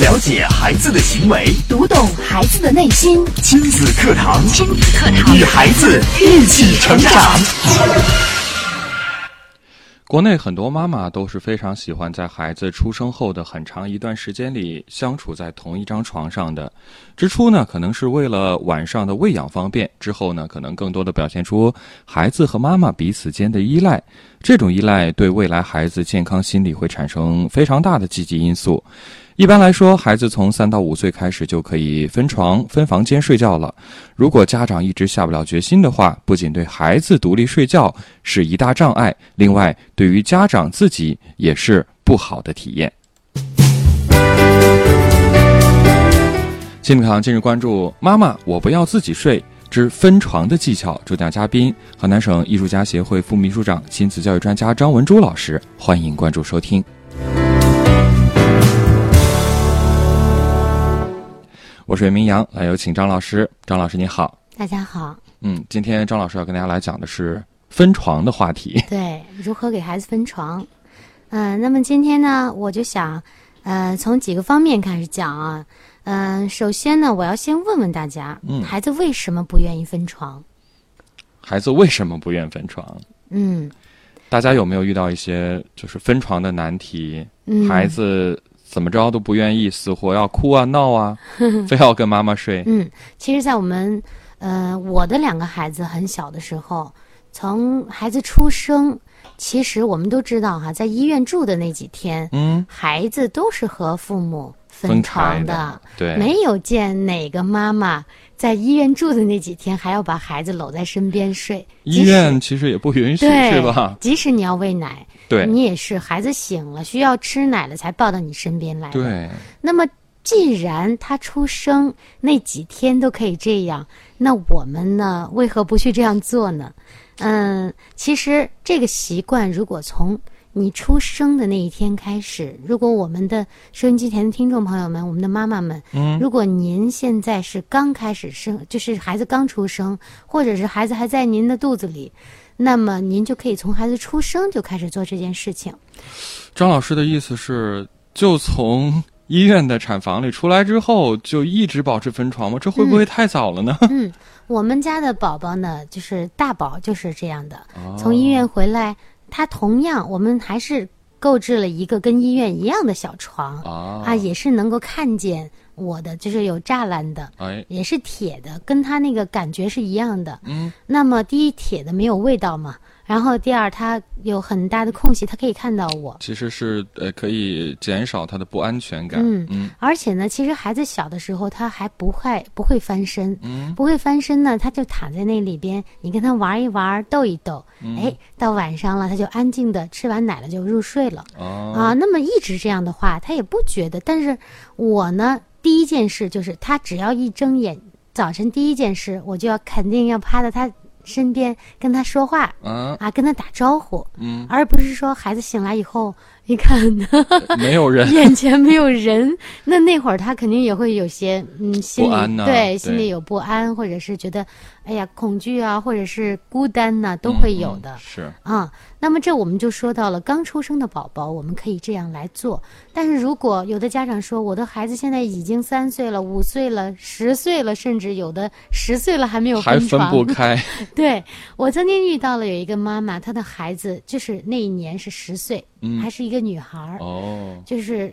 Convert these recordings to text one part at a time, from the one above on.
了解孩子的行为，读懂孩子的内心。亲子课堂，亲子课堂，与孩子一起成长。国内很多妈妈都是非常喜欢在孩子出生后的很长一段时间里相处在同一张床上的。之初呢，可能是为了晚上的喂养方便；之后呢，可能更多的表现出孩子和妈妈彼此间的依赖。这种依赖对未来孩子健康心理会产生非常大的积极因素。一般来说，孩子从三到五岁开始就可以分床、分房间睡觉了。如果家长一直下不了决心的话，不仅对孩子独立睡觉是一大障碍，另外对于家长自己也是不好的体验。亲子堂今日关注：妈妈，我不要自己睡之分床的技巧。主讲嘉宾：河南省艺术家协会副秘书长、亲子教育专家张文珠老师。欢迎关注收听。我是袁明阳，来有请张老师。张老师你好，大家好。嗯，今天张老师要跟大家来讲的是分床的话题。对，如何给孩子分床？嗯，那么今天呢，我就想，呃，从几个方面开始讲啊。嗯，首先呢，我要先问问大家，嗯孩子为什么不愿意分床？孩子为什么不愿分床？嗯大家有没有遇到一些就是分床的难题？嗯，孩子怎么着都不愿意，死活要哭啊闹啊，非要跟妈妈睡。嗯，其实，在我们呃我的两个孩子很小的时候，从孩子出生，其实我们都知道哈，在医院住的那几天，嗯，孩子都是和父母分床的。对，没有见哪个妈妈在医院住的那几天还要把孩子搂在身边睡。医院其实也不允许，是吧？即使你要喂奶，对你也是孩子醒了需要吃奶了才抱到你身边来的。对，那么既然他出生那几天都可以这样，那我们呢为何不去这样做呢？嗯，其实这个习惯如果从你出生的那一天开始，如果我们的收音机前的听众朋友们，我们的妈妈们，嗯，如果您现在是刚开始生，就是孩子刚出生，或者是孩子还在您的肚子里，那么您就可以从孩子出生就开始做这件事情。张老师的意思是，就从医院的产房里出来之后，就一直保持分床吗？这会不会太早了呢？嗯，我们家的宝宝呢，就是大宝就是这样的，哦从医院回来，他同样我们还是购置了一个跟医院一样的小床啊啊，也是能够看见我的，就是有栅栏的，哎，也是铁的，跟他那个感觉是一样的。嗯，那么第一铁的没有味道嘛，然后第二它有很大的空隙，它可以看到我。其实是呃可以减少他的不安全感。嗯嗯而且呢，其实孩子小的时候他还不会不会翻身，嗯不会翻身呢，他就躺在那里边，你跟他玩一玩，逗一逗，嗯哎，到晚上了他就安静的吃完奶了就入睡了、哦啊。那么一直这样的话，他也不觉得。但是我呢，第一件事就是他只要一睁眼，早晨第一件事我就要肯定要趴在他身边跟他说话啊啊，跟他打招呼，嗯，而不是说孩子醒来以后一看。没有人眼前没有人，那那会儿他肯定也会有些嗯心对对心里有不安，或者是觉得哎呀恐惧啊，或者是孤单呐、都会有的嗯嗯是啊。那么这我们就说到了刚出生的宝宝，我们可以这样来做。但是如果有的家长说我的孩子现在已经三岁了、五岁了、十岁了，甚至有的十岁了还没有还分床，不开。对我曾经遇到了有一个妈妈，她的孩子就是那一年是十岁，嗯。还是一个女孩儿。哦，就是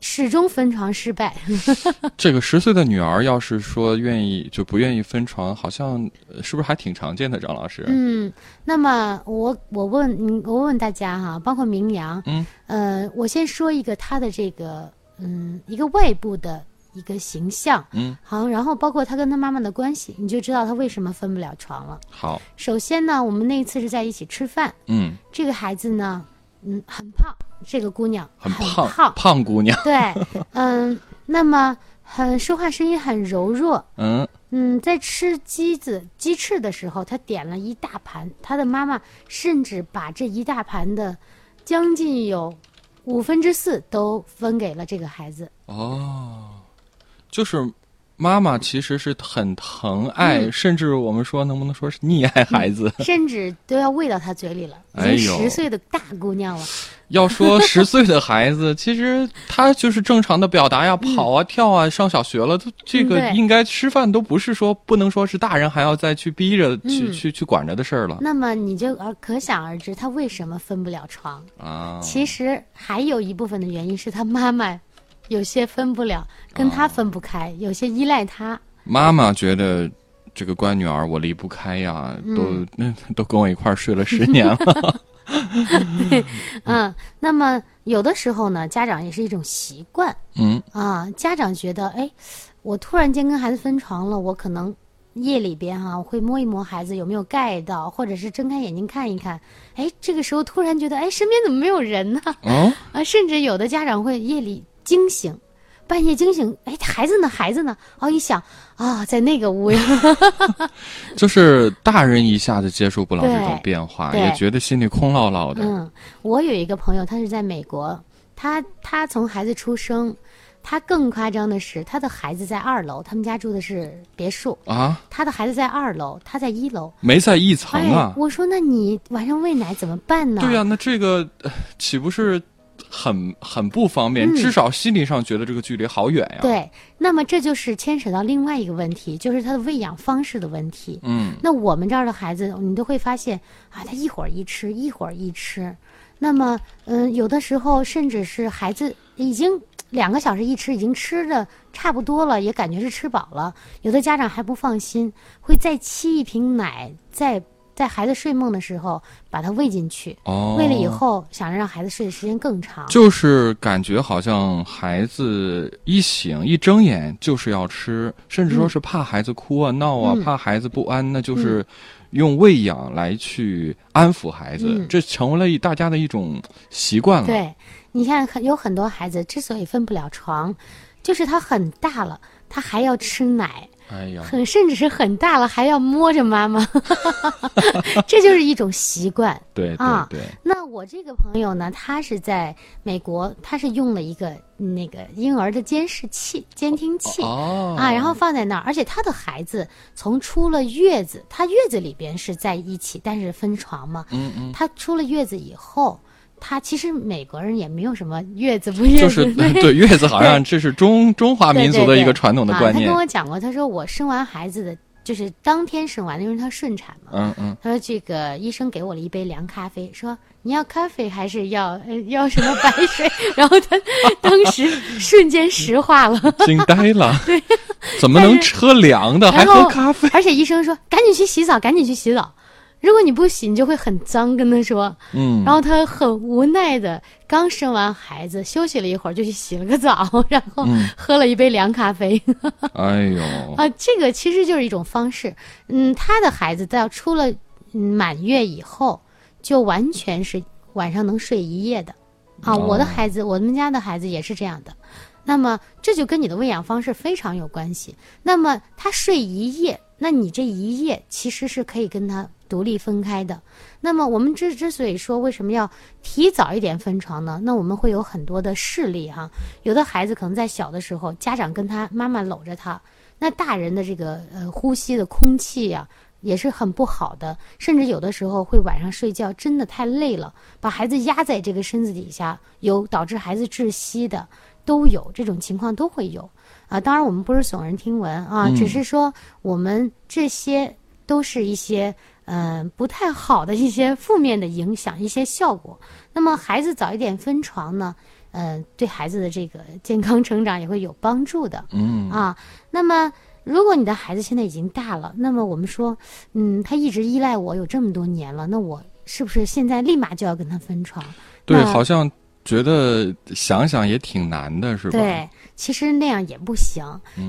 始终分床失败。这个十岁的女儿要是说愿意就不愿意分床，好像呃是不是还挺常见的？张老师，嗯，那么我我问你，我问大家哈，包括明阳，嗯，呃，我先说一个他的这个嗯一个外部的一个形象，嗯，好，然后包括他跟他妈妈的关系，你就知道他为什么分不了床了。好，首先呢，我们那一次是在一起吃饭，嗯，这个孩子呢，嗯，很胖，这个姑娘很胖，胖，胖姑娘，对，嗯，那么很说话声音很柔弱，嗯，嗯，在吃鸡子鸡翅的时候，她点了一大盘，她的妈妈甚至把这一大盘的将近有五分之四都分给了这个孩子。哦，就是妈妈其实是很疼爱，嗯甚至我们说能不能说是溺爱孩子？甚至都要喂到他嘴里了，哎呦已经十岁的大姑娘了。要说十岁的孩子，其实他就是正常的表达呀，跑啊、跳啊，上小学了，他这个应该吃饭都不是说不能说是大人还要再去逼着去、嗯去去管着的事儿了那么你就而可想而知，他为什么分不了床。啊。其实还有一部分的原因是他妈妈有些分不了，跟他分不开，有些依赖他。妈妈觉得这个乖女儿我离不开呀，都嗯 都跟我一块儿睡了十年了。嗯，那么有的时候呢，家长也是一种习惯嗯啊。家长觉得，哎，我突然间跟孩子分床了，我可能夜里边哈、我会摸一摸孩子有没有盖到，或者是睁开眼睛看一看。哎，这个时候突然觉得，哎，身边怎么没有人呢？哦，啊，甚至有的家长会夜里惊醒，半夜惊醒，哎，孩子呢？孩子呢？哦，一想啊，在那个屋呀，就是大人一下子接受不了这种变化，也觉得心里空落落的。嗯，我有一个朋友，他是在美国，他他从孩子出生，他更夸张的是，他的孩子在二楼，他们家住的是别墅，啊，他的孩子在二楼，他在一楼。没在一层啊哎，。我说那你晚上喂奶怎么办呢？对呀、那这个呃岂不是很很不方便？嗯至少心理上觉得这个距离好远呀。，对，那么这就是牵扯到另外一个问题，就是他的喂养方式的问题。嗯，那我们这儿的孩子，你都会发现啊，他一会儿一吃，一会儿一吃。那么，嗯、有的时候甚至是孩子已经两个小时一吃，已经吃的差不多了，也感觉是吃饱了。有的家长还不放心，会再沏一瓶奶，在在孩子睡梦的时候把它喂进去。哦，喂了以后，想着让孩子睡的时间更长。就是感觉好像孩子一醒一睁眼就是要吃，甚至说是怕孩子哭啊、闹啊，嗯怕孩子不安，那就是用喂养来去安抚孩子，嗯这成为了一大家的一种习惯了。，对，你看，很有很多孩子之所以分不了床，就是他很大了，他还要吃奶。哎呀，很甚至是很大了还要摸着妈妈，这就是一种习惯。对对啊对，那我这个朋友呢，他是在美国，他是用了一个那个婴儿的监视器、监听器。哦啊，然后放在那儿，而且他的孩子从出了月子，他月子里边是在一起，但是分床嘛。嗯嗯，他出了月子以后，他其实美国人也没有什么月子不月子，就是 对月子好像这是中中华民族的一个传统的观念啊。他跟。我讲过，他说我生完孩子的就是当天生完的，因为他顺产嘛。嗯嗯，他说这个医生给我了一杯凉咖啡，说你要咖啡还是要呃 要什么白水？然后他当时瞬间石化了。惊呆了。对，怎么能喝凉的还喝咖啡？而且医生说赶紧去洗澡，赶紧去洗澡。如果你不洗，你就会很脏，跟他说。嗯，然后他很无奈的，刚生完孩子，休息了一会儿就去洗了个澡，然后嗯喝了一杯凉咖啡。哎呦，啊，这个其实就是一种方式。嗯，他的孩子到出了嗯满月以后，就完全是晚上能睡一夜的。啊，我的哦孩子，我们家的孩子也是这样的。那么这就跟你的喂养方式非常有关系。那么他睡一夜，那你这一夜其实是可以跟他独立分开的。那么我们之之所以说为什么要提早一点分床呢？那我们会有很多的事例哈、有的孩子可能在小的时候，家长跟他妈妈搂着他，那大人的这个呃呼吸的空气呀、也是很不好的，甚至有的时候会晚上睡觉真的太累了，把孩子压在这个身子底下，有导致孩子窒息的，都有这种情况都会有啊。当然我们不是耸人听闻啊，只是说我们这些都是一些嗯、呃不太好的一些负面的影响，一些效果。那么孩子早一点分床呢，嗯、对孩子的这个健康成长也会有帮助的。嗯啊，那么如果你的孩子现在已经大了，那么我们说，嗯，他一直依赖我有这么多年了，那我是不是现在立马就要跟他分床？对，那好像觉得想想也挺难的，是吧？对，其实那样也不行，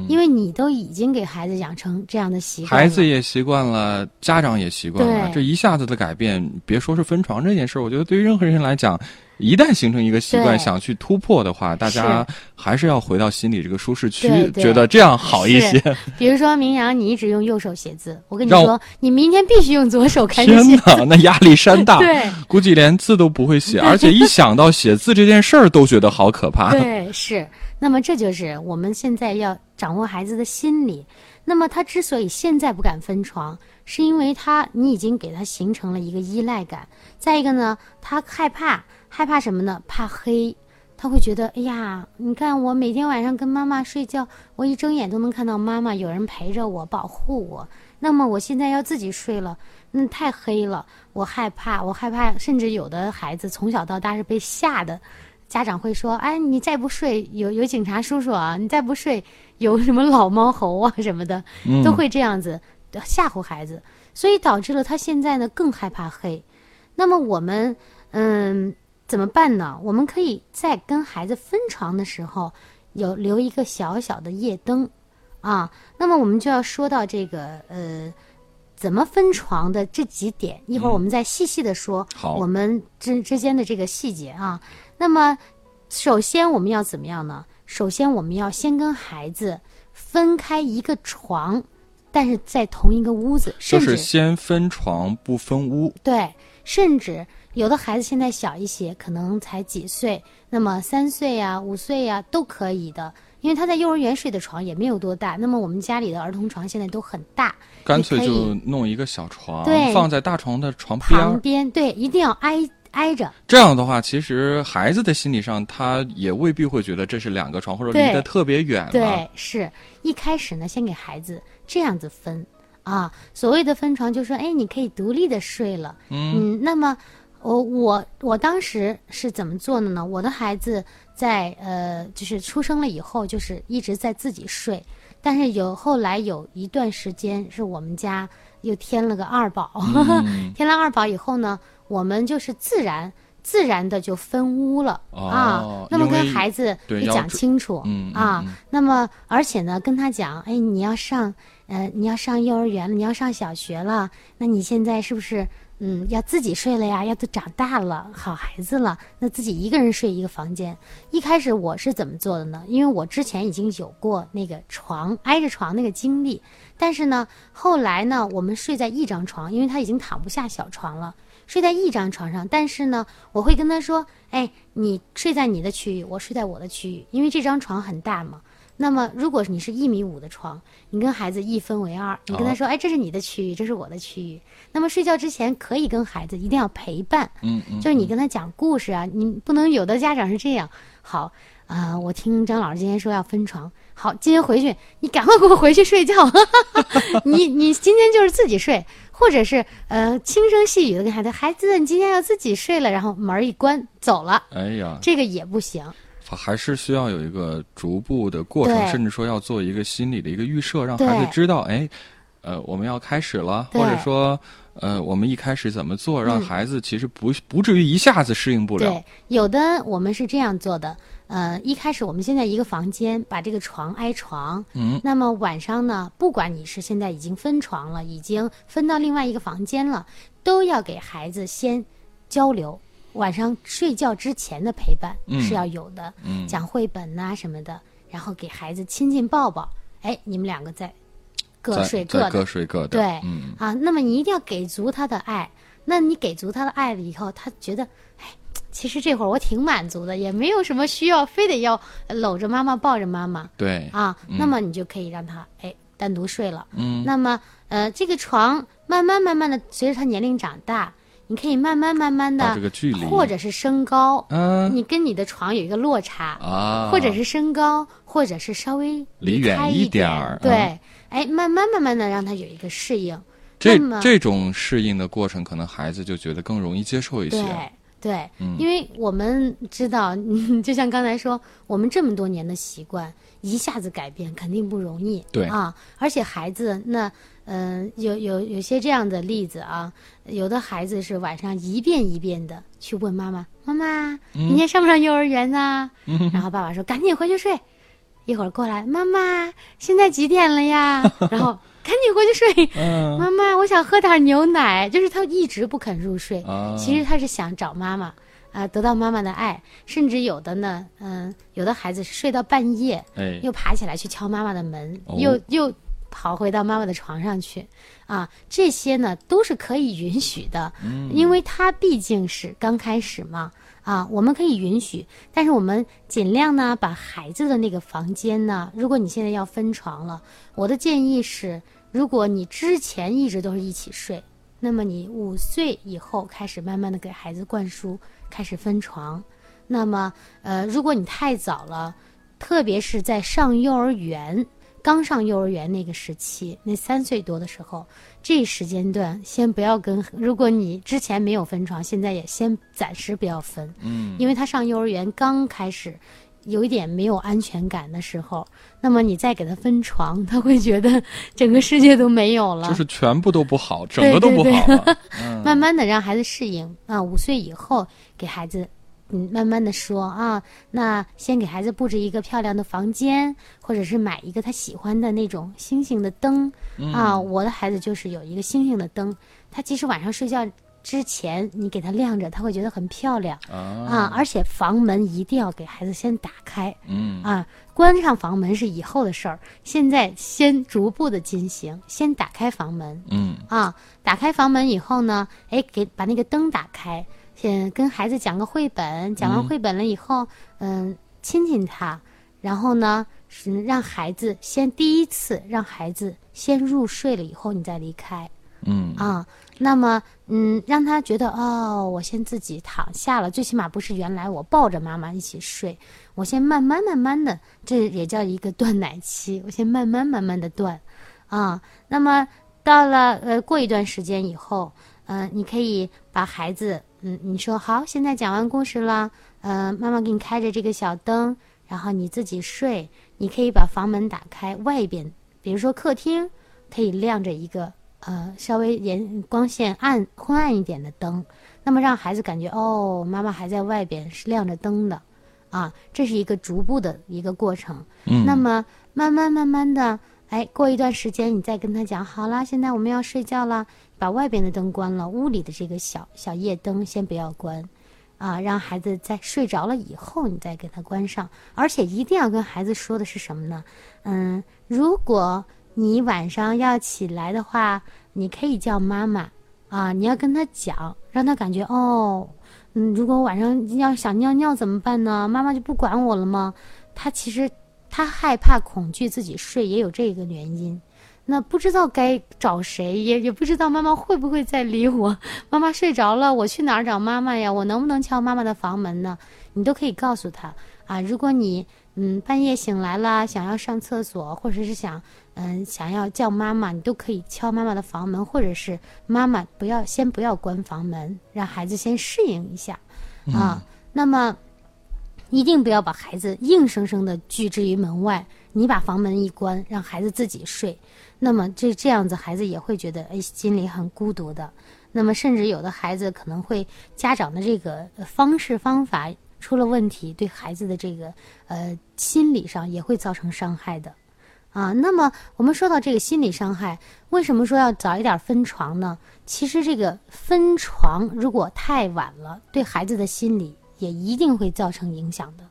因为你都已经给孩子养成这样的习惯，孩子也习惯了，家长也习惯了，这一下子的改变，别说是分床这件事儿，我觉得对于任何人来讲，一旦形成一个习惯，想去突破的话，大家还是要回到心里这个舒适区觉得这样好一些。比如说明阳，你一直用右手写字，我跟你说，你明天必须用左手开始天写。哪，那压力山大，对估计连字都不会写，而且一想到写字这件事儿，都觉得好可怕。对，是。那么这就是我们现在要掌握孩子的心理。那么他之所以现在不敢分床，是因为他你已经给他形成了一个依赖感。再一个呢，他害怕，害怕什么呢？怕黑。他会觉得，哎呀，你看我每天晚上跟妈妈睡觉，我一睁眼都能看到妈妈，有人陪着我，保护我。那么我现在要自己睡了，那太黑了，我害怕，我害怕。甚至有的孩子从小到大是被吓的，家长会说，哎，你再不睡，有有警察叔叔啊，你再不睡，有什么老猫猴啊什么的，都会这样子吓唬孩子，所以导致了他现在呢更害怕黑。那么我们，嗯。怎么办呢？我们可以在跟孩子分床的时候，有留一个小小的夜灯，啊，那么我们就要说到这个呃，怎么分床的这几点，一会儿我们再细细的说，好，我们之之间的这个细节啊。那么，首先我们要怎么样呢？首先我们要先跟孩子分开一个床，但是在同一个屋子，甚至先分床不分屋，对，甚至。有的孩子现在小一些，可能才几岁，那么三岁呀、五岁呀都可以的，因为他在幼儿园睡的床也没有多大。那么我们家里的儿童床现在都很大，干脆就弄一个小床，对，放在大床的床旁边，对，一定要挨挨着。这样的话，其实孩子的心理上，他也未必会觉得这是两个床，或者离得特别远。对，是一开始呢，先给孩子这样子分啊。所谓的分床，就说哎，你可以独立的睡了。嗯，那么。我我我当时是怎么做的呢？我的孩子在呃，就是出生了以后，就是一直在自己睡。但是有后来有一段时间，是我们家又添了个二宝，添了二宝以后呢，我们就是自然自然的就分屋了啊。那么跟孩子也讲清楚啊。那么而且呢，跟他讲，哎，你要上呃，你要上幼儿园了，你要上小学了，那你现在是不是？嗯，要自己睡了呀，要都长大了，好孩子了，那自己一个人睡一个房间。一开始我是怎么做的呢？因为我之前已经有过那个床挨着床那个经历，但是呢，后来呢，我们睡在一张床，因为他已经躺不下小床了，睡在一张床上。但是呢，我会跟他说：“哎，你睡在你的区域，我睡在我的区域，因为这张床很大嘛。”那么，如果你是一米五的床，你跟孩子一分为二，你跟他说：“哎，这是你的区域，这是我的区域。”那么睡觉之前可以跟孩子一定要陪伴，嗯嗯，就是你跟他讲故事啊，你不能有的家长是这样。好啊，我听张老师今天说要分床，好，今天回去你赶快给我回去睡觉，你你今天就是自己睡，或者是呃轻声细语的跟孩子，孩子你今天要自己睡了，然后门一关走了，哎呀，这个也不行。还是需要有一个逐步的过程，甚至说要做一个心理的一个预设，让孩子知道，哎，呃，我们要开始了，或者说，呃，我们一开始怎么做，让孩子其实不不至于一下子适应不了。对，有的我们是这样做的，呃，一开始我们现在一个房间把这个床挨床，嗯，那么晚上呢，不管你是现在已经分床了，已经分到另外一个房间了，都要给孩子先交流。晚上睡觉之前的陪伴是要有的，讲绘本呐什么的，然后给孩子亲亲抱抱。哎，你们两个在各睡各的，各睡各的。对，啊，那么你一定要给足他的爱。那你给足他的爱了以后，他觉得，哎，其实这会儿我挺满足的，也没有什么需要，非得要搂着妈妈抱着妈妈。对，啊，那么你就可以让他哎单独睡了。嗯，那么呃，这个床慢慢慢慢的随着他年龄长大。你可以慢慢慢慢的，或者是升高，嗯，你跟你的床有一个落差啊，或者是升高，或者是稍微离远一点儿，对，哎，慢慢慢慢的让他有一个适应。这这种适应的过程，可能孩子就觉得更容易接受一些。对对，因为我们知道，就像刚才说，我们这么多年的习惯，一下子改变肯定不容易。对啊，而且孩子那。嗯，有有有些这样的例子啊，有的孩子是晚上一遍一遍的去问妈妈：“妈妈，明天上不上幼儿园呢？”然后爸爸说：“赶紧回去睡。”一会儿过来，妈妈，现在几点了呀？然后赶紧回去睡。妈妈，我想喝点牛奶。就是他一直不肯入睡，其实他是想找妈妈啊，得到妈妈的爱。甚至有的呢，嗯，有的孩子是睡到半夜，又爬起来去敲妈妈的门，又又。跑回到妈妈的床上去，啊，这些呢都是可以允许的，因为他毕竟是刚开始嘛，啊，我们可以允许，但是我们尽量呢，把孩子的那个房间呢，如果你现在要分床了，我的建议是，如果你之前一直都是一起睡，那么你五岁以后开始慢慢的给孩子灌输，开始分床。那么，呃，如果你太早了，特别是在上幼儿园。刚上幼儿园那个时期，那三岁多的时候，这时间段先不要跟。如果你之前没有分床，现在也先暂时不要分。嗯，因为他上幼儿园刚开始，有一点没有安全感的时候，那么你再给他分床，他会觉得整个世界都没有了，就是全部都不好，整个都不好了。慢慢的让孩子适应啊，五岁以后给孩子。嗯，慢慢的说啊，那先给孩子布置一个漂亮的房间，或者是买一个他喜欢的那种星星的灯。啊。我的孩子就是有一个星星的灯，他即使晚上睡觉之前你给他亮着，他会觉得很漂亮。啊。而且房门一定要给孩子先打开，嗯。啊，关上房门是以后的事儿，现在先逐步的进行，先打开房门，嗯。啊，打开房门以后呢，哎，给把那个灯打开。先跟孩子讲个绘本，讲完绘本了以后，嗯，亲亲他，然后呢，是让孩子先第一次让孩子先入睡了以后，你再离开，嗯。啊，那么嗯，让他觉得哦，我先自己躺下了，最起码不是原来我抱着妈妈一起睡，我先慢慢慢慢的，这也叫一个断奶期，我先慢慢慢慢的断，啊，那么到了呃过一段时间以后，嗯，你可以把孩子。嗯，你说好，现在讲完故事了，呃，妈妈给你开着这个小灯，然后你自己睡。你可以把房门打开，外边，比如说客厅，可以亮着一个呃稍微颜光线暗昏暗一点的灯，那么让孩子感觉哦，妈妈还在外边是亮着灯的，啊，这是一个逐步的一个过程。嗯，那么慢慢慢慢的，哎，过一段时间你再跟他讲，好啦，现在我们要睡觉了。把外边的灯关了，屋里的这个小小夜灯先不要关，啊，让孩子在睡着了以后，你再给他关上。而且一定要跟孩子说的是什么呢？嗯，如果你晚上要起来的话，你可以叫妈妈啊，你要跟他讲，让他感觉哦，嗯，如果晚上要想尿尿怎么办呢？妈妈就不管我了吗？他其实他害怕、恐惧自己睡，也有这个原因。那不知道该找谁，也也不知道妈妈会不会再理我。妈妈睡着了，我去哪儿找妈妈呀？我能不能敲妈妈的房门呢？你都可以告诉他啊。如果你嗯半夜醒来了，想要上厕所，或者是想嗯想要叫妈妈，你都可以敲妈妈的房门，或者是妈妈不要先不要关房门，让孩子先适应一下啊。那么一定不要把孩子硬生生的拒之于门外。你把房门一关，让孩子自己睡。那么这这样子，孩子也会觉得哎，心里很孤独的。那么甚至有的孩子可能会家长的这个方式方法出了问题，对孩子的这个呃心理上也会造成伤害的啊。那么我们说到这个心理伤害，为什么说要早一点分床呢？其实这个分床如果太晚了，对孩子的心理也一定会造成影响的。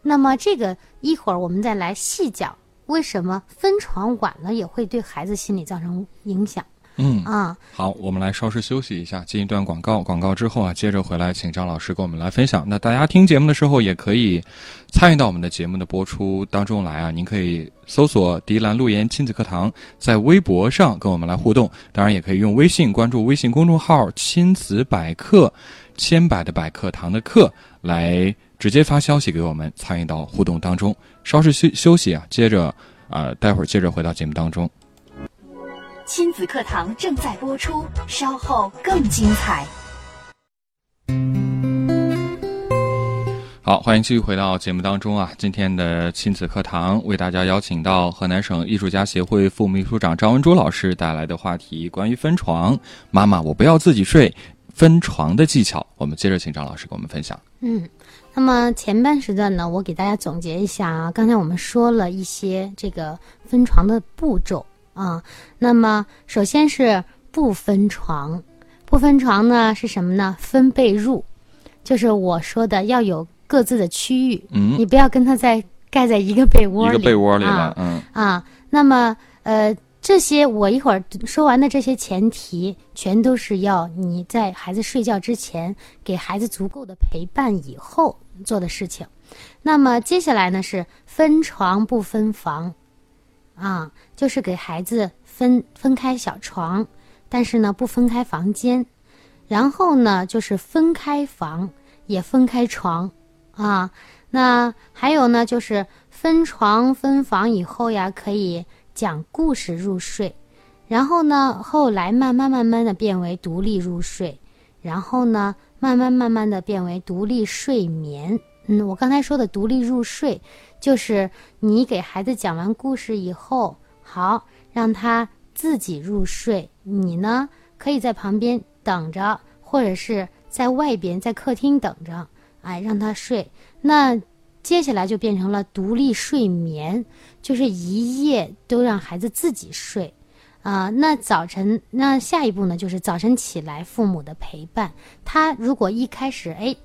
那么这个一会儿我们再来细讲。为什么分床晚了也会对孩子心理造成影响？嗯啊，好，我们来稍事休息一下，进一段广告。广告之后啊，接着回来请张老师跟我们来分享。那大家听节目的时候也可以参与到我们的节目的播出当中来啊。您可以搜索“迪兰路言亲子课堂”在微博上跟我们来互动，当然也可以用微信关注微信公众号“亲子百科”，千百的百课堂的课来直接发消息给我们，参与到互动当中。稍事休休息啊，接着啊，待会儿接着回到节目当中。亲子课堂正在播出，稍后更精彩。好，欢迎继续回到节目当中啊！今天的亲子课堂为大家邀请到河南省艺术家协会副秘书长张文珠老师带来的话题，关于分床。妈妈，我不要自己睡，分床的技巧。我们接着请张老师给我们分享。嗯。那么前半时段呢，我给大家总结一下啊。刚才我们说了一些这个分床的步骤啊。那么首先是不分床，不分床呢是什么呢？分被褥，就是我说的要有各自的区域。嗯，你不要跟他在盖在一个被窝里，一个被窝里了。嗯啊，那么呃，这些我一会儿说完的这些前提，全都是要你在孩子睡觉之前给孩子足够的陪伴以后做的事情。那么接下来呢是分床不分房，啊，就是给孩子分分开小床，但是呢不分开房间。然后呢就是分开房也分开床，啊，那还有呢就是分床分房以后呀可以。讲故事入睡，然后呢，后来慢慢慢慢的变为独立入睡，然后呢，慢慢慢慢的变为独立睡眠。嗯，我刚才说的独立入睡，就是你给孩子讲完故事以后，好让他自己入睡，你呢可以在旁边等着，或者是在外边在客厅等着，哎，让他睡。那。接下来就变成了独立睡眠，就是一夜都让孩子自己睡，啊，那早晨那下一步呢，就是早晨起来父母的陪伴。他如果一开始哎，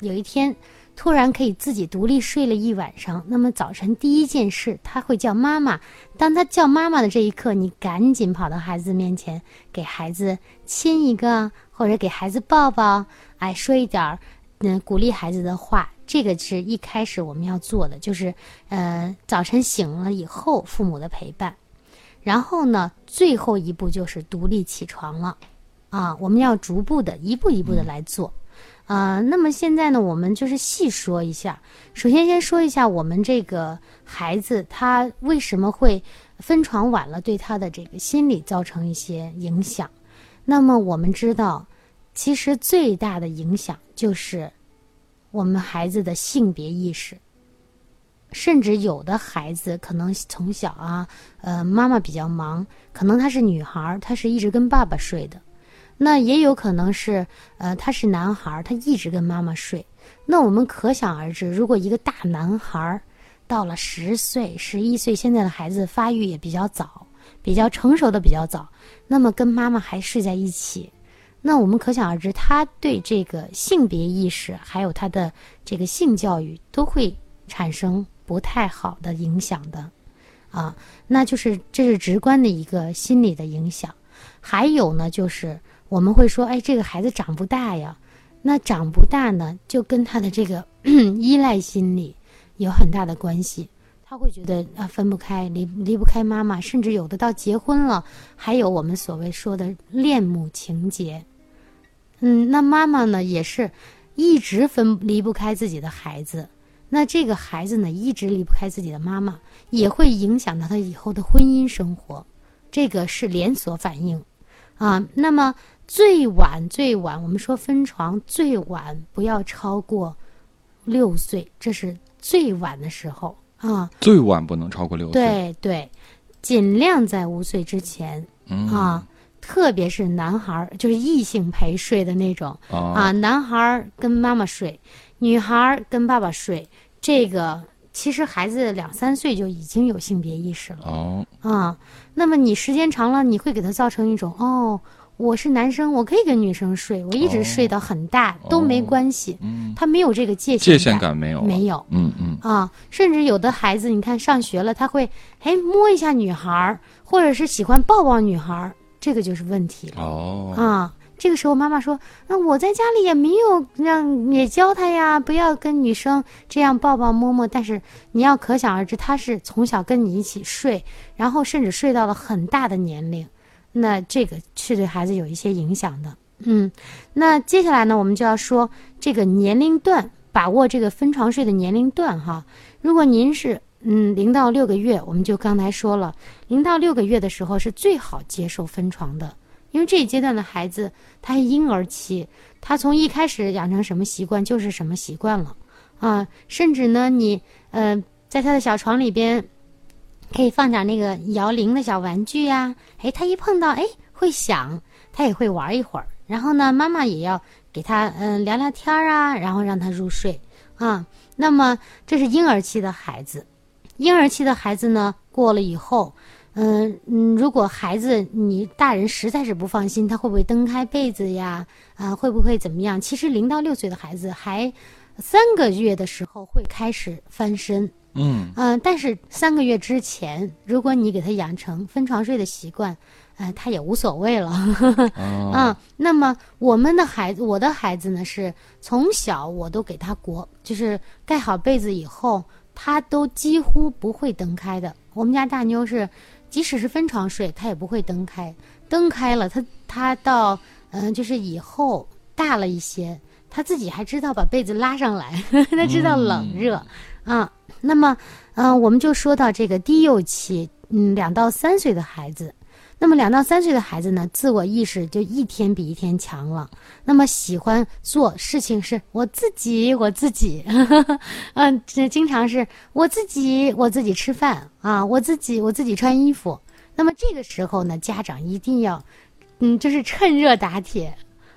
有一天突然可以自己独立睡了一晚上，那么早晨第一件事他会叫妈妈。当他叫妈妈的这一刻，你赶紧跑到孩子面前，给孩子亲一个，或者给孩子抱抱，哎，说一点儿嗯鼓励孩子的话。这个是一开始我们要做的，就是，呃，早晨醒了以后，父母的陪伴，然后呢，最后一步就是独立起床了，啊，我们要逐步的一步一步的来做，啊，那么现在呢，我们就是细说一下，首先先说一下我们这个孩子他为什么会分床晚了，对他的这个心理造成一些影响。那么我们知道，其实最大的影响就是。我们孩子的性别意识，甚至有的孩子可能从小啊，呃，妈妈比较忙，可能他是女孩，他是一直跟爸爸睡的；那也有可能是，呃，他是男孩，他一直跟妈妈睡。那我们可想而知，如果一个大男孩到了十岁、十一岁，现在的孩子发育也比较早，比较成熟的比较早，那么跟妈妈还睡在一起。那我们可想而知，他对这个性别意识，还有他的这个性教育，都会产生不太好的影响的，啊，那就是这是直观的一个心理的影响。还有呢，就是我们会说，哎，这个孩子长不大呀，那长不大呢，就跟他的这个依赖心理有很大的关系。他会觉得啊，分不开，离离不开妈妈，甚至有的到结婚了，还有我们所谓说的恋母情节。嗯，那妈妈呢也是，一直分离不开自己的孩子，那这个孩子呢一直离不开自己的妈妈，也会影响到他以后的婚姻生活，这个是连锁反应，啊，那么最晚最晚，我们说分床最晚不要超过六岁，这是最晚的时候。啊，最晚不能超过六岁，对对，尽量在五岁之前啊。特别是男孩儿，就是异性陪睡的那种啊，男孩儿跟妈妈睡，女孩儿跟爸爸睡。这个其实孩子两三岁就已经有性别意识了哦啊。那么你时间长了，你会给他造成一种哦，我是男生，我可以跟女生睡，我一直睡到很大都没关系。他没有这个界限界限感没有没有嗯嗯啊，甚至有的孩子，你看上学了，他会哎摸一下女孩儿，或者是喜欢抱抱女孩儿。这个就是问题了哦啊！这个时候妈妈说：“那我在家里也没有让也教他呀，不要跟女生这样抱抱摸摸。”但是你要可想而知，他是从小跟你一起睡，然后甚至睡到了很大的年龄，那这个是对孩子有一些影响的。嗯，那接下来呢，我们就要说这个年龄段，把握这个分床睡的年龄段哈。如果您是。嗯，零到六个月，我们就刚才说了，零到六个月的时候是最好接受分床的，因为这一阶段的孩子他是婴儿期，他从一开始养成什么习惯就是什么习惯了啊，甚至呢，你呃在他的小床里边可以放点那个摇铃的小玩具呀，哎，他一碰到哎会响，他也会玩一会儿，然后呢，妈妈也要给他嗯聊聊天啊，然后让他入睡啊，那么这是婴儿期的孩子。婴儿期的孩子呢，过了以后，嗯嗯，如果孩子你大人实在是不放心，他会不会蹬开被子呀？啊，会不会怎么样？其实零到六岁的孩子还三个月的时候会开始翻身，嗯嗯、但是三个月之前，如果你给他养成分床睡的习惯，呃，他也无所谓了。哦 嗯，那么我们的孩子，我的孩子呢，是从小我都给他裹，就是盖好被子以后，他都几乎不会蹬开的。我们家大妞是，即使是分床睡，他也不会蹬开。蹬开了，他他到嗯、就是以后大了一些，他自己还知道把被子拉上来，他知道冷热。啊，那么，嗯、我们就说到这个低幼期，嗯，两到三岁的孩子，那么两到三岁的孩子呢，自我意识就一天比一天强了。那么喜欢做事情是我自己，我自己，嗯，这经常是我自己，我自己吃饭啊，我自己，我自己穿衣服。那么这个时候呢，家长一定要，嗯，就是趁热打铁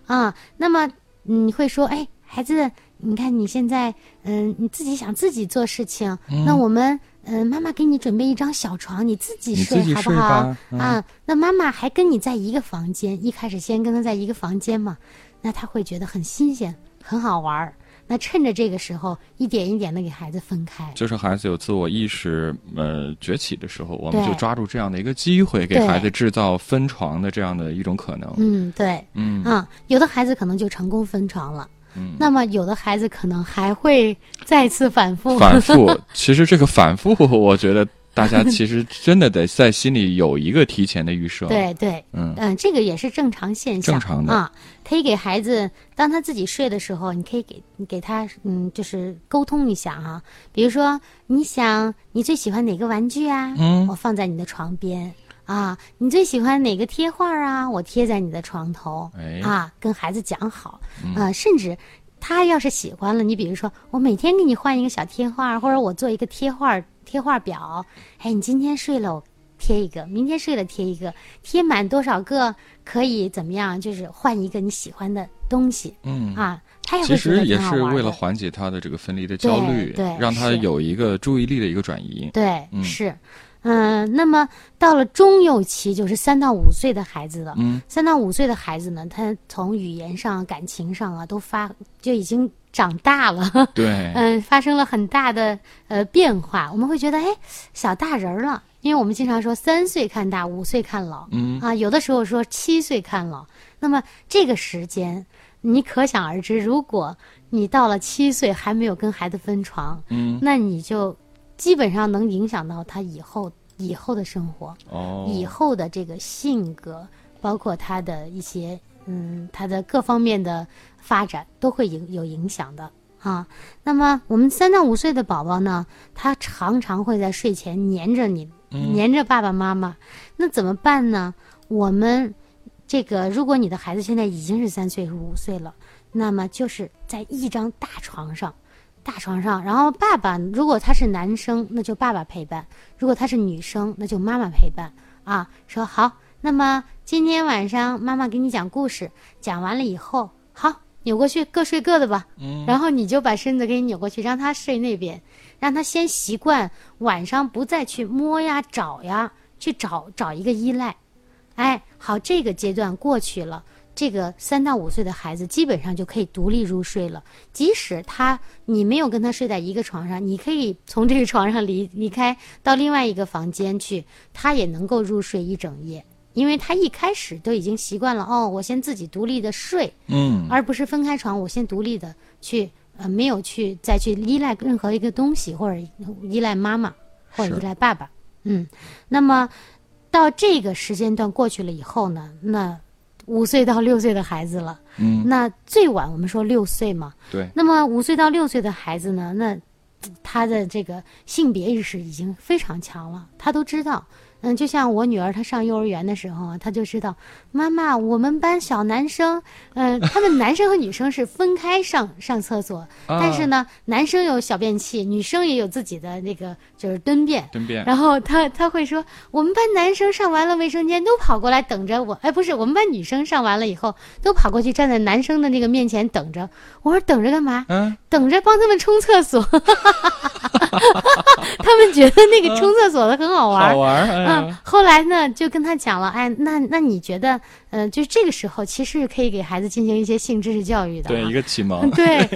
啊。那么你会说，哎，孩子，你看你现在，嗯，你自己想自己做事情，那我们，嗯，妈妈给你准备一张小床，你自己你睡自己睡好不好啊，那妈妈还跟你在一个房间，一开始先跟他在一个房间嘛，那他会觉得很新鲜，很好玩儿。那趁着这个时候，一点一点的给孩子分开。就是孩子有自我意识呃崛起的时候，我们就抓住这样的一个机会，给孩子制造分床的这样的一种可能。嗯，对，嗯啊，有的孩子可能就成功分床了，嗯那么有的孩子可能还会再次反复。反复，其实这个反复，我觉得大家其实真的得在心里有一个提前的预设。，对对，嗯嗯，这个也是正常现象，正常的啊。可以给孩子，当他自己睡的时候，你可以给你给他，嗯，就是沟通一下哈、比如说，你想你最喜欢哪个玩具啊？嗯我放在你的床边啊。你最喜欢哪个贴画啊？我贴在你的床头。哎啊，跟孩子讲好啊，甚至。他要是喜欢了，你比如说，我每天给你换一个小贴画，或者我做一个贴画贴画表，哎，你今天睡了，我贴一个，明天睡了贴一个，贴满多少个可以怎么样？就是换一个你喜欢的东西嗯。啊，他也其实也是。为了缓解他的这个分离的焦虑，对对让他有一个注意力的一个转移。对，嗯是，嗯、那么到了中幼期，就是三到五岁的孩子了。嗯，三到五岁的孩子呢，他从语言上、感情上啊，都发就已经长大了。对，嗯，发生了很大的呃变化，我们会觉得哎，小大人儿了，因为我们经常说三岁看大，五岁看老，嗯。啊，有的时候说七岁看老。那么这个时间，你可想而知，如果你到了七岁还没有跟孩子分床，嗯，那你就基本上能影响到他以后以后的生活，哦，以后的这个性格，包括他的一些嗯，他的各方面的发展都会影有影响的啊。那么我们三到五岁的宝宝呢，他常常会在睡前黏着你，黏着爸爸妈妈，那怎么办呢？我们这个，如果你的孩子现在已经是三岁五岁了，那么就是在一张大床上。大床上，然后爸爸如果他是男生，那就爸爸陪伴；如果他是女生，那就妈妈陪伴啊。说好，那么今天晚上妈妈给你讲故事，讲完了以后，好扭过去各睡各的吧。嗯，然后你就把身子给你扭过去，让他睡那边，让他先习惯晚上不再去摸呀、找呀，去找找一个依赖。哎，好，这个阶段过去了。这个三到五岁的孩子基本上就可以独立入睡了。即使他你没有跟他睡在一个床上，你可以从这个床上离离开到另外一个房间去，他也能够入睡一整夜，因为他一开始都已经习惯了哦，我先自己独立的睡，嗯，而不是分开床，我先独立的去呃，没有去再去依赖任何一个东西，或者依赖妈妈或者依赖爸爸。嗯，那么到这个时间段过去了以后呢，那五岁到六岁的孩子了，嗯，那最晚我们说六岁嘛，对，那么五岁到六岁的孩子呢，那他的这个性别意识已经非常强了，他都知道。嗯，就像我女儿她上幼儿园的时候啊，她就知道，妈妈，我们班小男生，嗯、他们男生和女生是分开上上厕所，但是呢，男生有小便器，女生也有自己的那个就是蹲便。蹲便，然后她她会说，我们班男生上完了卫生间都跑过来等着我，哎，不是，我们班女生上完了以后都跑过去站在男生的那个面前等着。我说等着干嘛？嗯，等着帮他们冲厕所。他们觉得那个冲厕所的很好玩儿。好玩，哎嗯，，后来呢，就跟他讲了，哎，那那你觉得，嗯、就是这个时候其实可以给孩子进行一些性知识教育的、啊，对，一个启蒙，对，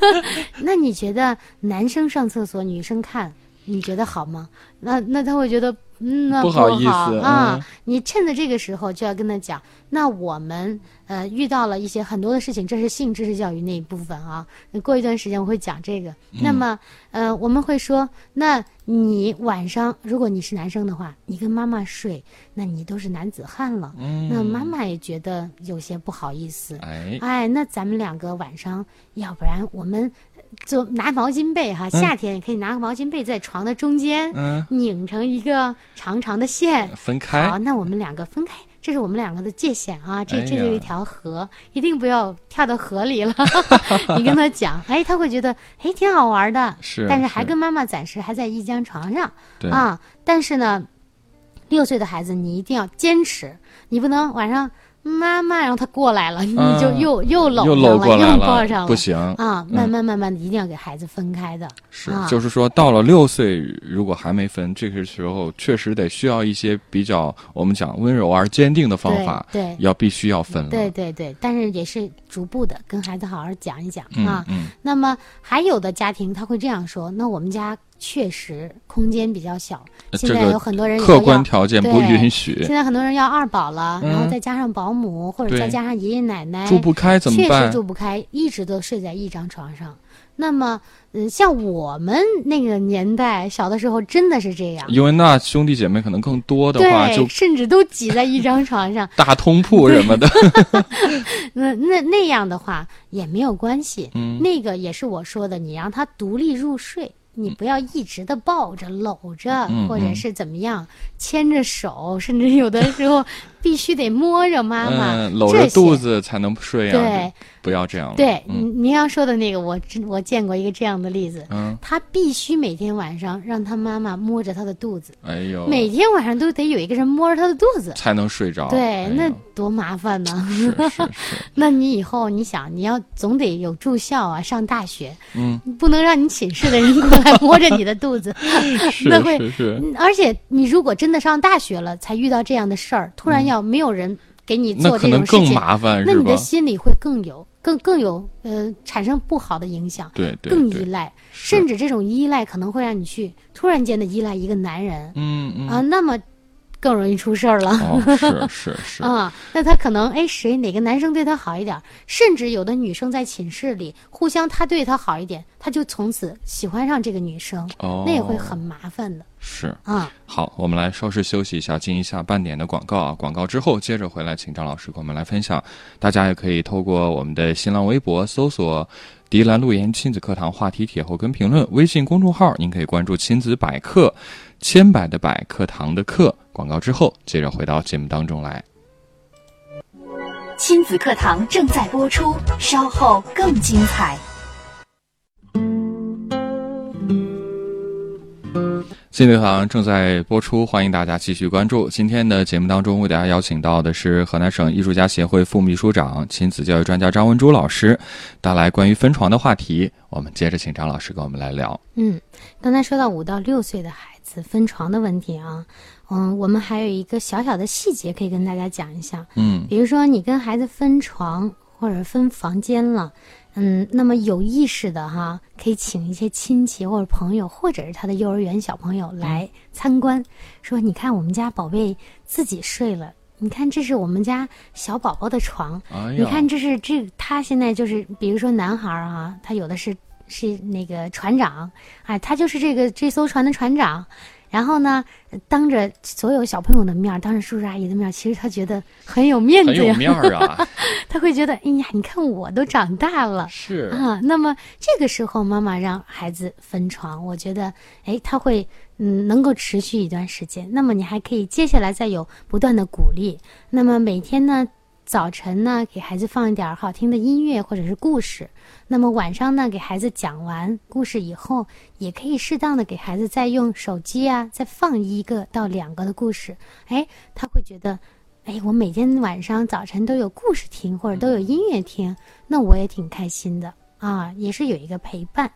那你觉得男生上厕所，女生看，你觉得好吗？那那他会觉得，嗯，那不好好意思啊。嗯你趁着这个时候就要跟他讲，那我们呃遇到了一些很多的事情，这是性知识教育那一部分啊。过一段时间我会讲这个。嗯那么呃，我们会说，那你晚上如果你是男生的话，你跟妈妈睡，那你都是男子汉了。嗯那妈妈也觉得有些不好意思。哎，哎，那咱们两个晚上，要不然我们就拿毛巾被哈，夏天也可以拿个毛巾被在床的中间，嗯，拧成一个长长的线。分开。好，，那我们两个分开，这是我们两个的界限啊，这哎这就是一条河，一定不要跳到河里了。你跟他讲，哎，他会觉得哎挺好玩的，是但是还跟妈妈暂时还在一张床上。对，啊。但是呢，六岁的孩子你一定要坚持，你不能晚上妈妈让他过来了，你就嗯又又搂了，搂过来又抱上了，不行啊！嗯慢慢慢慢的，一定要给孩子分开的。是啊，就是说，到了六岁，如果还没分，这个时候确实得需要一些比较我们讲温柔而坚定的方法，对对要必须要分了。对对对，但是也是逐步的跟孩子好好讲一讲嗯啊。嗯那么还有的家庭他会这样说：那我们家确实空间比较小，现在有很多人客观条件不允许现，在很多人要二宝了，然后嗯再加上保姆或者再加上爷爷奶奶，住不开怎么办确实？住不开，一直都睡在一张床上。那么，嗯，像我们那个年代小的时候，真的是这样，因为那兄弟姐妹可能更多的话，就，甚至都挤在一张床上。大通铺什么的。那那那样的话也没有关系，嗯那个也是我说的，你让他独立入睡。你不要一直的抱着、搂着，或者是怎么样，牵着手，甚至有的时候必须得摸着妈妈，嗯，搂着肚子才能睡啊！对，不要这样了。对，嗯您您要说的那个，我我见过一个这样的例子，嗯，他必须每天晚上让他妈妈摸着他的肚子，哎呦，每天晚上都得有一个人摸着他的肚子。才能睡着。对，哎那多麻烦呢！是是是，那你以后你想，你要总得有住校啊，上大学，嗯，不能让你寝室的人过来摸着你的肚子，那会是是，嗯而且你如果真的上大学了，才遇到这样的事儿，突然要没有人给你做这种事情，麻烦，那你的？心里会更有更更有呃产生不好的影响。对对对，更依赖，甚至这种依赖可能会让你去突然间的依赖一个男人、嗯嗯啊，那么更容易出事儿了。哦，是是是，啊，那他可能哎，谁哪个男生对他好一点儿，甚至有的女生在寝室里互相他对他好一点，他就从此喜欢上这个女生，哦，那也会很麻烦的是。啊。好，我们来稍事休息一下，进一下半点的广告啊。广告之后接着回来，请张老师给我们来分享。大家也可以透过我们的新浪微博搜索“迪兰路言亲子课堂”话题帖后跟评论，微信公众号您可以关注“亲子百科”，千百的百课堂的课。广告之后，接着回到节目当中来。亲子课堂正在播出，稍后更精彩。亲子课堂正在播出，欢迎大家继续关注。今天的节目当中，为大家邀请到的是河南省艺术家协会副秘书长、亲子教育专家张文珠老师，带来关于分床的话题。我们接着请张老师跟我们来聊。嗯，刚才说到五到六岁的孩子分床的问题啊，嗯，我们还有一个小小的细节可以跟大家讲一下。嗯比如说你跟孩子分床或者分房间了，嗯，那么有意识的哈，可以请一些亲戚或者朋友，或者是他的幼儿园小朋友来参观，说你看我们家宝贝自己睡了。你看，这是我们家小宝宝的床。哎，你看，这是这他现在就是，比如说男孩儿啊，他有的是是那个船长，哎，他就是这个这艘船的船长。然后呢，当着所有小朋友的面，当着叔叔阿姨的面，其实他觉得很有面子呀，很有面儿啊，他会觉得，哎呀，你看我都长大了。是啊，那么这个时候妈妈让孩子分床，我觉得，哎，他会嗯能够持续一段时间。那么你还可以接下来再有不断的鼓励。那么每天呢，早晨呢给孩子放一点好听的音乐或者是故事。那么晚上呢给孩子讲完故事以后，也可以适当的给孩子再用手机啊再放一个到两个的故事。哎，他会觉得。哎，我每天晚上、早晨都有故事听，或者都有音乐听，那我也挺开心的啊，也是有一个陪伴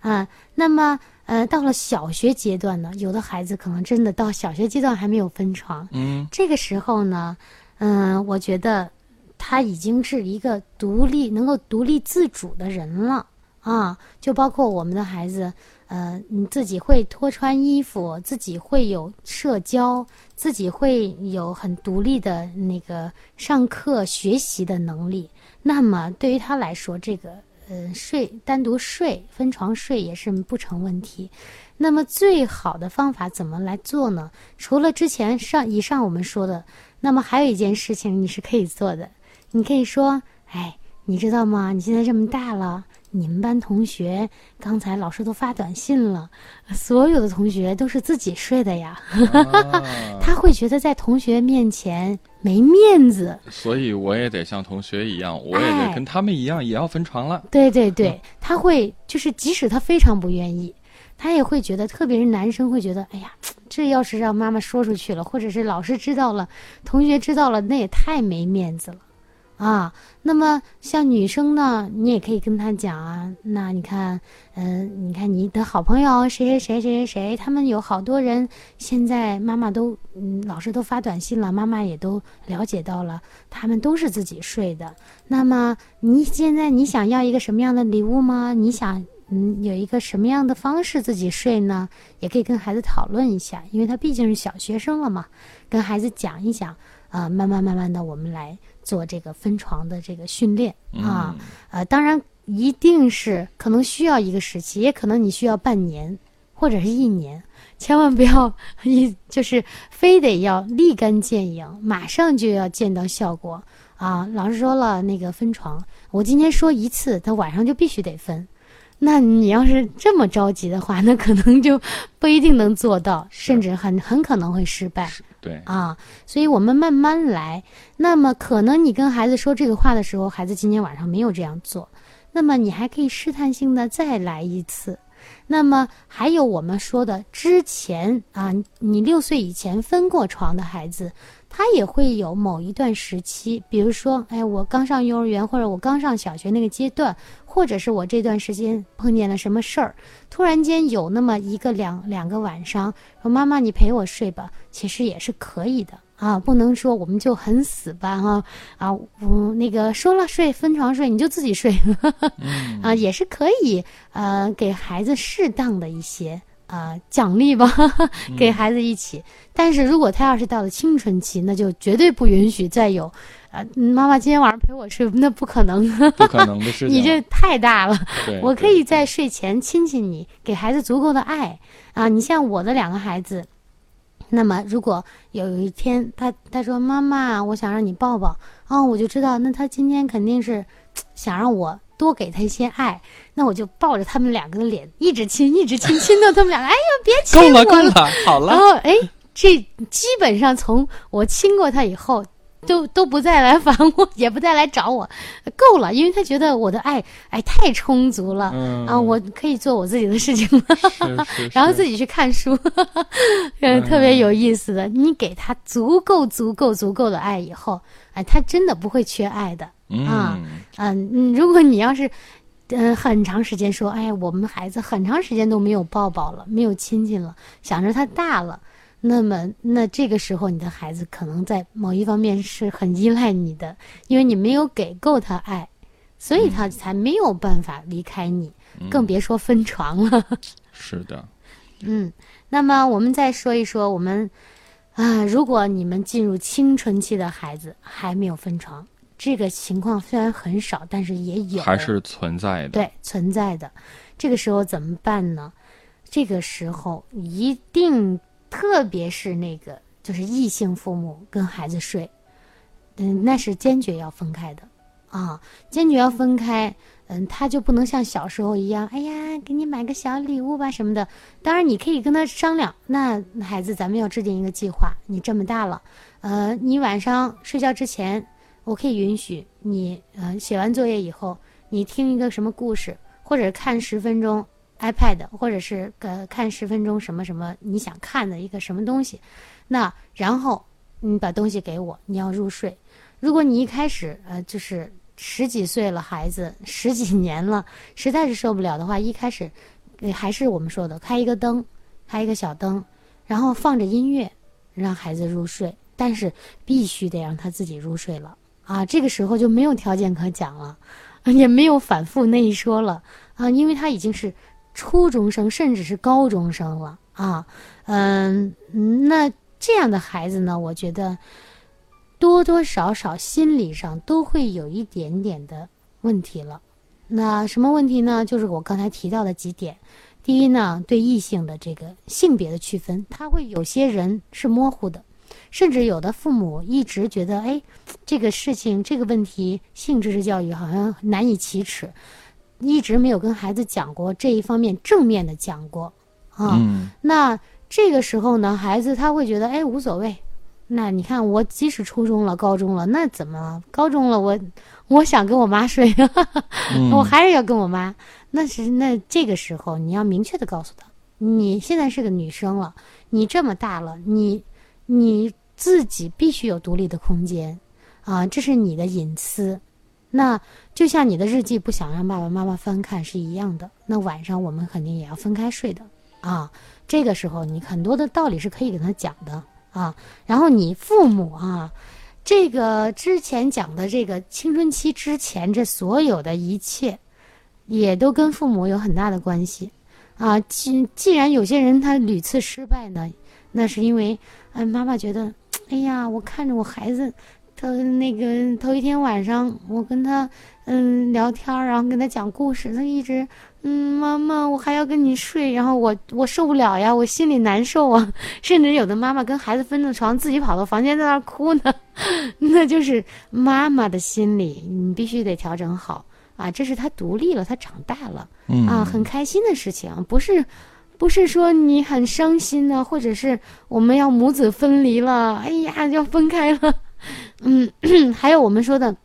啊。那么，呃，到了小学阶段呢，有的孩子可能真的到小学阶段还没有分床，嗯这个时候呢，嗯、我觉得他已经是一个独立、能够独立自主的人了啊。就包括我们的孩子，呃，你自己会脱穿衣服，自己会有社交，自己会有很独立的那个上课学习的能力。那么对于他来说，这个呃睡单独睡分床睡也是不成问题。那么最好的方法怎么来做呢？除了之前上以上我们说的，那么还有一件事情你是可以做的，你可以说，哎，你知道吗？你现在这么大了，你们班同学刚才老师都发短信了，所有的同学都是自己睡的呀。他会觉得在同学面前没面子，所以我也得像同学一样，我也得跟他们一样，也要分床了。对对对，他会就是即使他非常不愿意。他也会觉得，特别是男生会觉得，哎呀，这要是让妈妈说出去了，或者是老师知道了，同学知道了，那也太没面子了，啊。那么像女生呢，你也可以跟他讲啊，那你看，嗯，你看你的好朋友谁谁谁谁谁谁，他们有好多人，现在妈妈都，嗯，老师都发短信了，妈妈也都了解到了，他们都是自己睡的。那么你现在你想要一个什么样的礼物吗？你想？嗯，有一个什么样的方式自己睡呢？也可以跟孩子讨论一下，因为他毕竟是小学生了嘛，跟孩子讲一讲啊，慢慢慢慢的，我们来做这个分床的这个训练啊，呃，当然一定是可能需要一个时期，也可能你需要半年或者是一年，千万不要一就是非得要立竿见影，马上就要见到效果啊！老师说了，那个分床，我今天说一次，他晚上就必须得分。那你要是这么着急的话，那可能就不一定能做到，甚至很很可能会失败。对啊，所以我们慢慢来。那么可能你跟孩子说这个话的时候，孩子今天晚上没有这样做，那么你还可以试探性的再来一次。那么还有我们说的之前啊，你六岁以前分过床的孩子。他也会有某一段时期，比如说，哎，我刚上幼儿园，或者我刚上小学那个阶段，或者是我这段时间碰见了什么事儿，突然间有那么一个两两个晚上，说妈妈你陪我睡吧，其实也是可以的啊，不能说我们就很死板哈啊，我那个说了睡分床睡你就自己睡，啊也是可以呃给孩子适当的一些。啊，奖励吧，给孩子一起。但是如果他要是到了青春期，那就绝对不允许再有，啊，妈妈今天晚上陪我睡，那不可能，不可能的 事情。你这太大了。我可以在睡前亲亲你，给孩子足够的爱啊。你像我的两个孩子，那么如果有一天他他说妈妈，我想让你抱抱，啊，我就知道那他今天肯定是想让我。多给他一些爱，那我就抱着他们两个的脸，一直亲，一直亲，亲到他们两个，哎呀，别亲我了，够了，够了，好了。然后，哎，这基本上从我亲过他以后，都都不再来烦我，也不再来找我，够了，因为他觉得我的爱，哎，太充足了，啊，我可以做我自己的事情了，然后自己去看书，嗯，特别有意思的。你给他足够、足够、足够的爱以后，哎，他真的不会缺爱的。啊，嗯，如果你要是，嗯，很长时间说，哎，我们孩子很长时间都没有抱抱了，没有亲亲了，想着他大了，那么，那这个时候你的孩子可能在某一方面是很依赖你的，因为你没有给够他爱，所以他才没有办法离开你，更别说分床了。是的，嗯，那么我们再说一说，我们啊，如果你们进入青春期的孩子还没有分床。这个情况虽然很少，但是也有，还是存在的。对，存在的。这个时候怎么办呢？这个时候一定，特别是那个就是异性父母跟孩子睡，嗯，那是坚决要分开的啊，坚决要分开。嗯，他就不能像小时候一样，哎呀，给你买个小礼物吧什么的。当然，你可以跟他商量。那孩子，咱们要制定一个计划。你这么大了，呃，你晚上睡觉之前。我可以允许你，呃，写完作业以后，你听一个什么故事，或者看十分钟 iPad，或者是呃看十分钟什么什么你想看的一个什么东西，那然后你把东西给我，你要入睡。如果你一开始呃就是十几岁了孩子十几年了，实在是受不了的话，一开始还是我们说的开一个灯，开一个小灯，然后放着音乐，让孩子入睡，但是必须得让他自己入睡了。啊，这个时候就没有条件可讲了，也没有反复那一说了啊，因为他已经是初中生甚至是高中生了啊，嗯，那这样的孩子呢，我觉得多多少少心理上都会有一点点的问题了。那什么问题呢？就是我刚才提到的几点。第一呢，对异性的这个性别的区分，他会有些人是模糊的，甚至有的父母一直觉得，哎，这个事情这个问题性知识教育好像难以启齿，一直没有跟孩子讲过这一方面正面的讲过啊。那这个时候呢，孩子他会觉得，哎，无所谓。那你看，我即使初中了、高中了，那怎么高中了我？我想跟我妈睡，我还是要跟我妈。那是那这个时候，你要明确的告诉他，你现在是个女生了，你这么大了，你你自己必须有独立的空间，啊，这是你的隐私。那就像你的日记不想让爸爸妈妈翻看是一样的。那晚上我们肯定也要分开睡的啊。这个时候，你很多的道理是可以跟他讲的啊。然后你父母啊。这个之前讲的这个青春期之前，这所有的一切，也都跟父母有很大的关系，啊，既既然有些人他屡次失败呢，那是因为，哎，妈妈觉得，哎呀，我看着我孩子。他那个头一天晚上，我跟他嗯聊天，然后跟他讲故事，他一直嗯妈妈，我还要跟你睡，然后我我受不了呀，我心里难受啊，甚至有的妈妈跟孩子分了床，自己跑到房间在那儿哭呢，那就是妈妈的心理，你必须得调整好。啊，这是他独立了，他长大了，啊，很开心的事情，不是不是说你很伤心呢，或者是我们要母子分离了，哎呀要分开了。嗯，还有我们说的，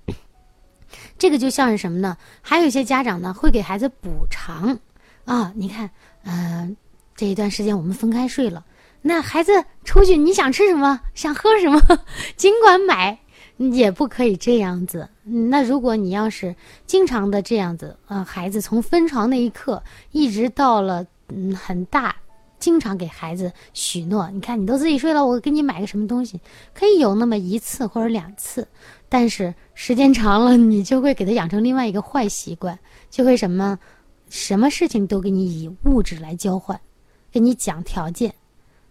这个就像是什么呢？还有一些家长呢会给孩子补偿啊。你看，嗯，这一段时间我们分开睡了，那孩子出去你想吃什么，想喝什么，尽管买，也不可以这样子。那如果你要是经常的这样子，啊，孩子从分床那一刻一直到了嗯很大。经常给孩子许诺，你看你都自己睡了，我给你买个什么东西，可以有那么一次或者两次，但是时间长了，你就会给他养成另外一个坏习惯，就会什么，什么事情都给你以物质来交换，给你讲条件，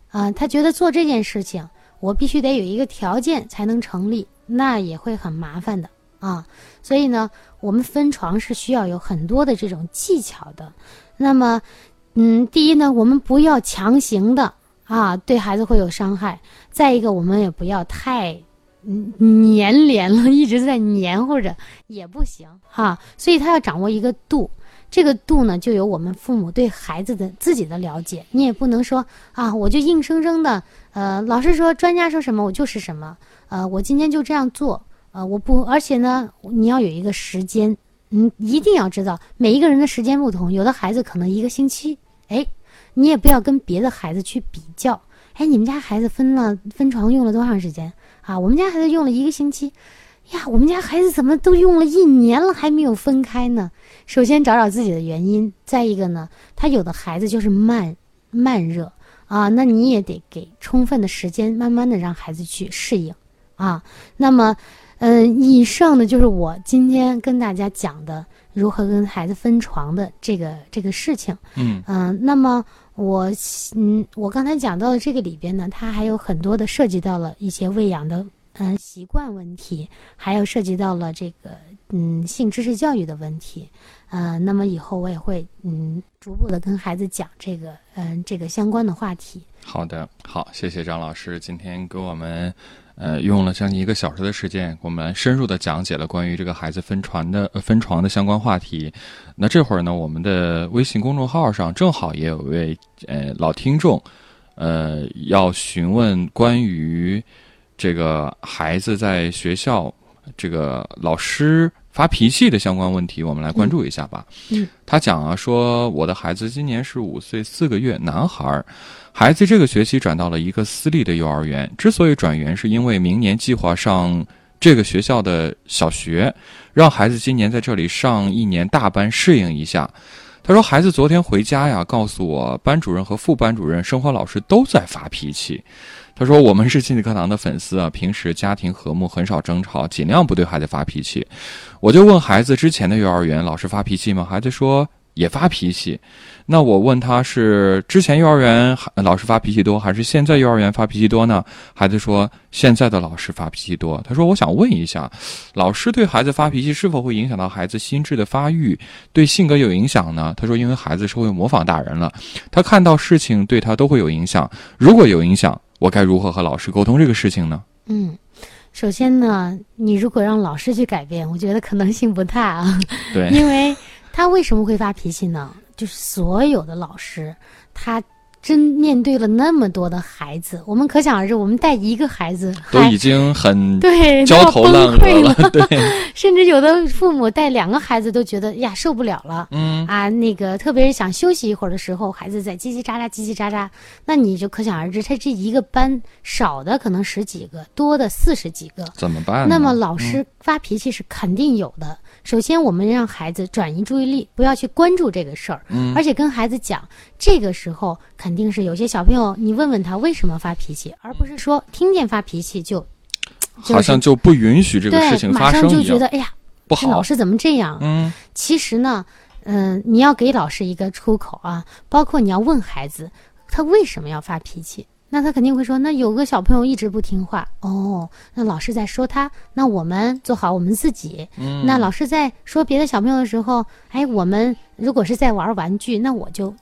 啊，他觉得做这件事情我必须得有一个条件才能成立，那也会很麻烦的啊，所以呢，我们分床是需要有很多的这种技巧的，那么。嗯，第一呢，我们不要强行的啊，对孩子会有伤害。再一个，我们也不要太黏连了，一直在黏糊着也不行哈。所以他要掌握一个度，这个度呢，就有我们父母对孩子的自己的了解。你也不能说啊，我就硬生生的，呃，老师说，专家说什么，我就是什么，呃，我今天就这样做，呃，我不，而且呢，你要有一个时间，嗯，一定要知道每一个人的时间不同，有的孩子可能一个星期。哎，你也不要跟别的孩子去比较。哎，你们家孩子分了分床用了多长时间啊？我们家孩子用了一个星期。呀，我们家孩子怎么都用了一年了还没有分开呢？首先找找自己的原因。再一个呢，他有的孩子就是慢慢热啊，那你也得给充分的时间，慢慢的让孩子去适应啊。那么，嗯，以上呢就是我今天跟大家讲的。如何跟孩子分床的这个这个事情，嗯。嗯，那么我嗯，我刚才讲到的这个里边呢，它还有很多的涉及到了一些喂养的嗯习惯问题，还有涉及到了这个嗯性知识教育的问题，呃，那么以后我也会嗯逐步的跟孩子讲这个嗯这个相关的话题。好的，好，谢谢张老师今天给我们。呃，用了将近一个小时的时间，我们深入的讲解了关于这个孩子分床的分床的相关话题。那这会儿呢，我们的微信公众号上正好也有位呃老听众，呃，要询问关于这个孩子在学校这个老师发脾气的相关问题，我们来关注一下吧。嗯，他讲啊，说我的孩子今年是五岁四个月，男孩儿。孩子这个学期转到了一个私立的幼儿园，之所以转园，是因为明年计划上这个学校的小学，让孩子今年在这里上一年大班适应一下。他说，孩子昨天回家呀，告诉我班主任和副班主任、生活老师都在发脾气。他说，我们是亲子课堂的粉丝啊，平时家庭和睦，很少争吵，尽量不对孩子发脾气。我就问孩子，之前的幼儿园老师发脾气吗？孩子说。也发脾气。那我问他是之前幼儿园老师发脾气多，还是现在幼儿园发脾气多呢？孩子说现在的老师发脾气多。他说我想问一下，老师对孩子发脾气是否会影响到孩子心智的发育，对性格有影响呢？他说因为孩子是会模仿大人了，他看到事情对他都会有影响。如果有影响，我该如何和老师沟通这个事情呢？嗯，首先呢，你如果让老师去改变，我觉得可能性不大啊。对，因为他为什么会发脾气呢？就是所有的老师，他真面对了那么多的孩子，我们可想而知，我们带一个孩子都已经很 对焦头烂额了，对，甚至有的父母带两个孩子都觉得呀受不了了，嗯啊，那个特别是想休息一会儿的时候，孩子在叽叽喳喳、叽叽喳喳，那你就可想而知，他这一个班少的可能十几个，多的四十几个，怎么办？那么老师发脾气是肯定有的。首先，我们让孩子转移注意力，不要去关注这个事儿，嗯，而且跟孩子讲，这个时候肯定是有些小朋友，你问问他为什么发脾气，而不是说听见发脾气就，好像就不允许这个事情发生马上就觉得哎呀不好，老师怎么这样？嗯，其实呢，嗯，你要给老师一个出口啊，包括你要问孩子他为什么要发脾气。那他肯定会说，那有个小朋友一直不听话哦，那老师在说他，那我们做好我们自己。嗯，那老师在说别的小朋友的时候，哎，我们如果是在玩玩具，那我就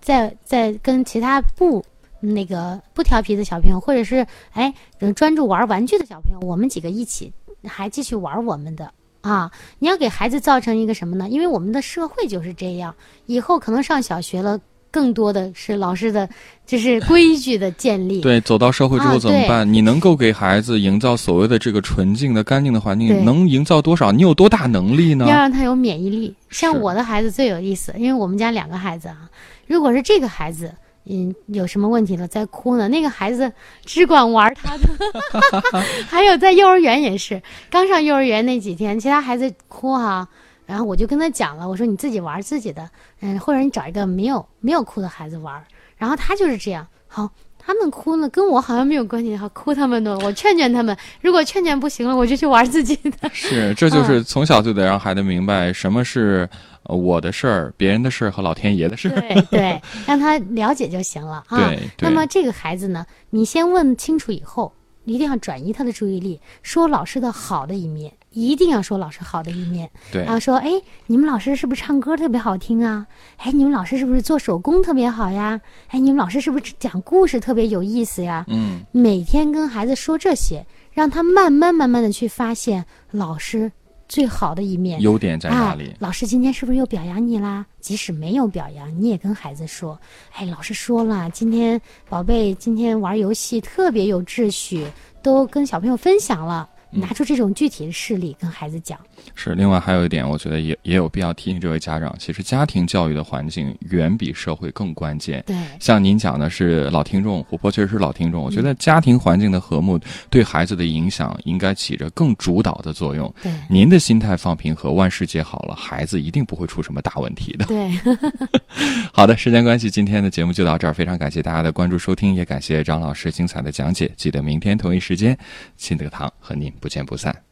在在跟其他不那个不调皮的小朋友，或者是哎专注玩玩具的小朋友，我们几个一起还继续玩我们的啊。你要给孩子造成一个什么呢？因为我们的社会就是这样，以后可能上小学了。更多的是老师的，就是规矩的建立。对，走到社会之后怎么办？你能够给孩子营造所谓的这个纯净的、干净的环境，能营造多少？你有多大能力呢？要让他有免疫力。像我的孩子最有意思，因为我们家两个孩子啊，如果是这个孩子，嗯，有什么问题了在哭呢，那个孩子只管玩他的。还有在幼儿园也是，刚上幼儿园那几天，其他孩子哭哈。然后我就跟他讲了，我说你自己玩自己的，嗯，或者你找一个没有没有哭的孩子玩。然后他就是这样，好，他们哭呢跟我好像没有关系，好哭他们的，我劝劝他们。如果劝劝不行了，我就去玩自己的。是，这就 是从小就得让孩子明白什么是我的事儿、别人的事儿和老天爷的事儿。对对，让他了解就行了 啊。对。那么这个孩子呢，你先问清楚以后，一定要转移他的注意力，说老师的好的一面。一定要说老师好的一面，对，然后说，哎，你们老师是不是唱歌特别好听啊？哎，你们老师是不是做手工特别好呀？哎，你们老师是不是讲故事特别有意思呀？嗯，每天跟孩子说这些，让他慢慢慢慢的去发现老师最好的一面，优点在哪里？老师今天是不是又表扬你啦？即使没有表扬，你也跟孩子说，哎，老师说了，今天宝贝今天玩游戏特别有秩序，都跟小朋友分享了。拿出这种具体的事例跟孩子讲。是，另外还有一点，我觉得也也有必要提醒这位家长，其实家庭教育的环境远比社会更关键。对，像您讲的是老听众，琥珀确实是老听众。我觉得家庭环境的和睦对孩子的影响应该起着更主导的作用。对，您的心态放平和，万事皆好了，孩子一定不会出什么大问题的。对，好的，时间关系，今天的节目就到这儿，非常感谢大家的关注收听，也感谢张老师精彩的讲解。记得明天同一时间，亲子课堂和您不见不散。